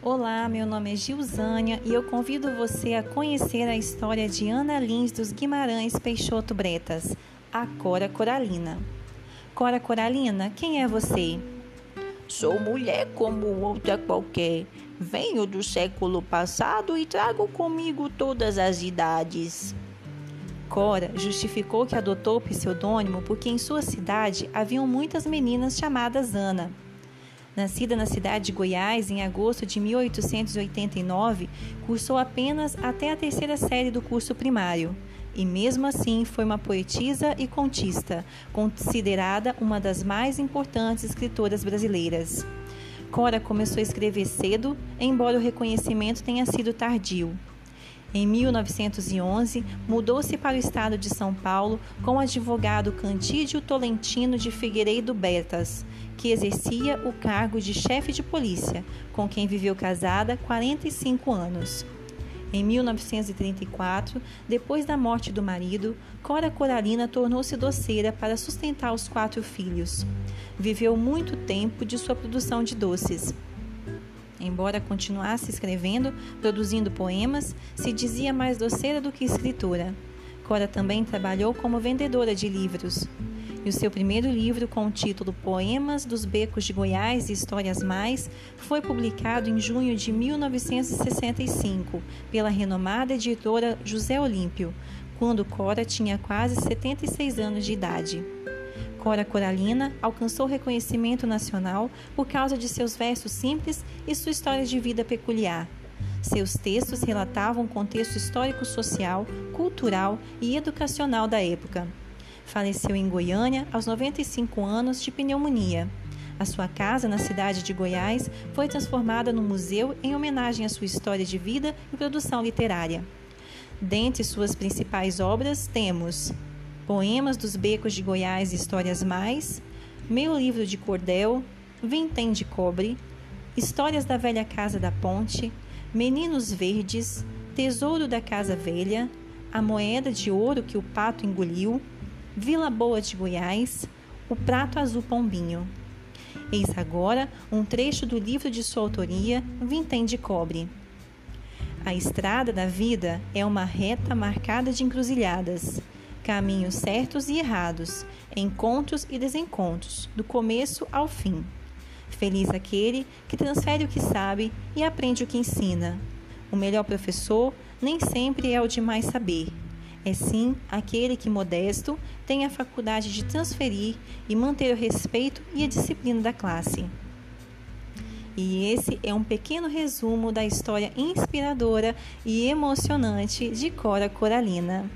Olá, meu nome é Gilzânia e eu convido você a conhecer a história de Ana Lins dos Guimarães Peixoto Bretas, a Cora Coralina. Cora Coralina, quem é você? Sou mulher como outra qualquer. Venho do século passado e trago comigo todas as idades. Cora justificou que adotou o pseudônimo porque em sua cidade haviam muitas meninas chamadas Ana. Nascida na cidade de Goiás em agosto de 1889, cursou apenas até a terceira série do curso primário. E mesmo assim foi uma poetisa e contista, considerada uma das mais importantes escritoras brasileiras. Cora começou a escrever cedo, embora o reconhecimento tenha sido tardio. Em 1911, mudou-se para o estado de São Paulo com o advogado Cantídio Tolentino de Figueiredo Bertas, que exercia o cargo de chefe de polícia, com quem viveu casada 45 anos. Em 1934, depois da morte do marido, Cora Coralina tornou-se doceira para sustentar os quatro filhos. Viveu muito tempo de sua produção de doces. Embora continuasse escrevendo, produzindo poemas, se dizia mais doceira do que escritora. Cora também trabalhou como vendedora de livros. E o seu primeiro livro, com o título Poemas dos Becos de Goiás e Histórias Mais, foi publicado em junho de 1965 pela renomada editora José Olímpio, quando Cora tinha quase 76 anos de idade. Cora Coralina alcançou reconhecimento nacional por causa de seus versos simples e sua história de vida peculiar. Seus textos relatavam o contexto histórico-social, cultural e educacional da época. Faleceu em Goiânia aos 95 anos de pneumonia. A sua casa, na cidade de Goiás, foi transformada num museu em homenagem à sua história de vida e produção literária. Dentre suas principais obras temos Poemas dos Becos de Goiás e Histórias Mais, Meu Livro de Cordel, Vintém de Cobre, Histórias da Velha Casa da Ponte, Meninos Verdes, Tesouro da Casa Velha, A Moeda de Ouro que o Pato Engoliu, Vila Boa de Goiás, O Prato Azul Pombinho. Eis agora um trecho do livro de sua autoria, Vintém de Cobre. A estrada da vida é uma reta marcada de encruzilhadas caminhos certos e errados, encontros e desencontros, do começo ao fim. Feliz aquele que transfere o que sabe e aprende o que ensina. O melhor professor nem sempre é o de mais saber. É sim aquele que, modesto, tem a faculdade de transferir e manter o respeito e a disciplina da classe. E esse é um pequeno resumo da história inspiradora e emocionante de Cora Coralina.